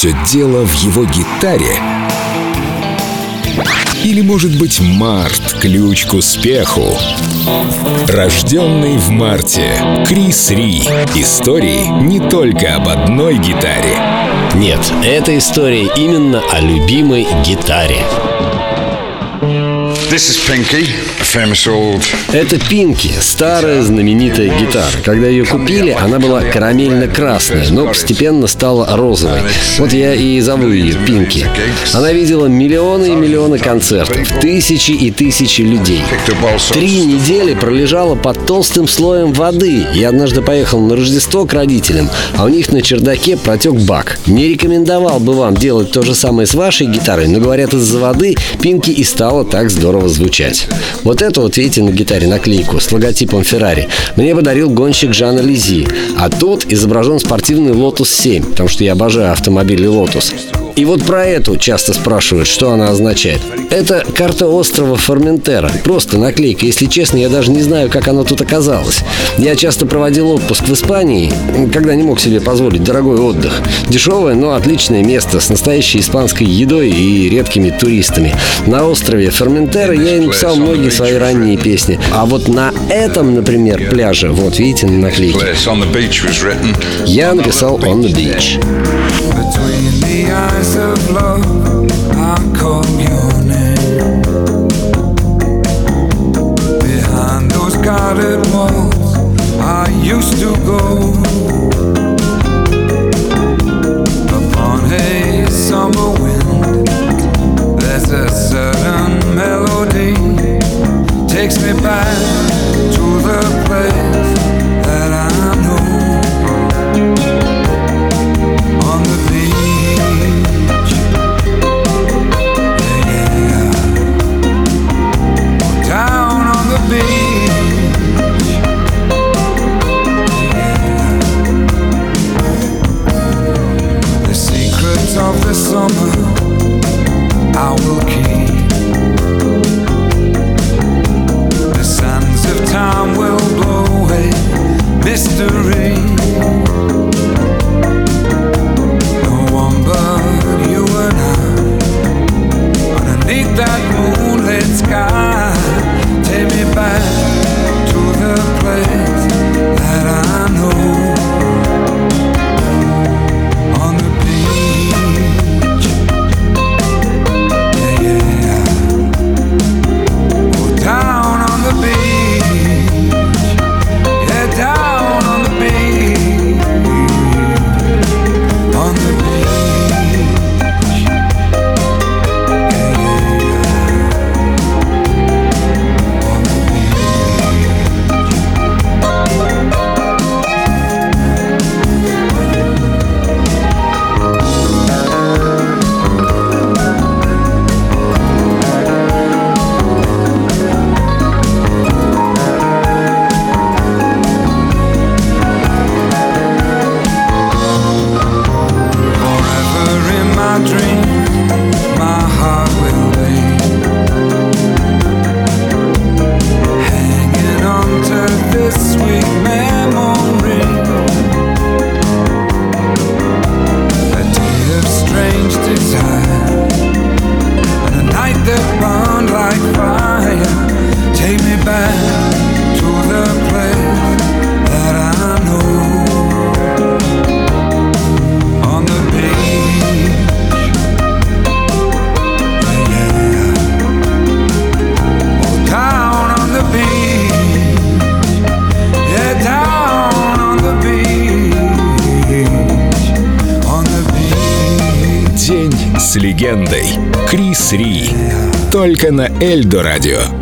все дело в его гитаре? Или, может быть, март — ключ к успеху? Рожденный в марте. Крис Ри. Истории не только об одной гитаре. Нет, эта история именно о любимой гитаре. Это Пинки, старая знаменитая гитара. Когда ее купили, она была карамельно-красная, но постепенно стала розовой. Вот я и зову ее Пинки. Она видела миллионы и миллионы концертов, тысячи и тысячи людей. Три недели пролежала под толстым слоем воды. Я однажды поехал на Рождество к родителям, а у них на чердаке протек бак. Не рекомендовал бы вам делать то же самое с вашей гитарой, но говорят, из-за воды Пинки и стала так здорово здорово звучать. Вот это вот, видите, на гитаре наклейку с логотипом Феррари мне подарил гонщик Жана Лизи. А тут изображен спортивный Lotus 7, потому что я обожаю автомобили Lotus. И вот про эту часто спрашивают, что она означает. Это карта острова Форментера. Просто наклейка. Если честно, я даже не знаю, как она тут оказалась. Я часто проводил отпуск в Испании, когда не мог себе позволить дорогой отдых. Дешевое, но отличное место с настоящей испанской едой и редкими туристами. На острове Форментера я и написал многие свои ранние песни. А вот на этом, например, пляже, вот видите на наклейке, я написал «On the Beach». Eyes of love, I call your name. Behind those guarded walls, I used to go. С легендой. Крис Ри. Только на Эльдо радио.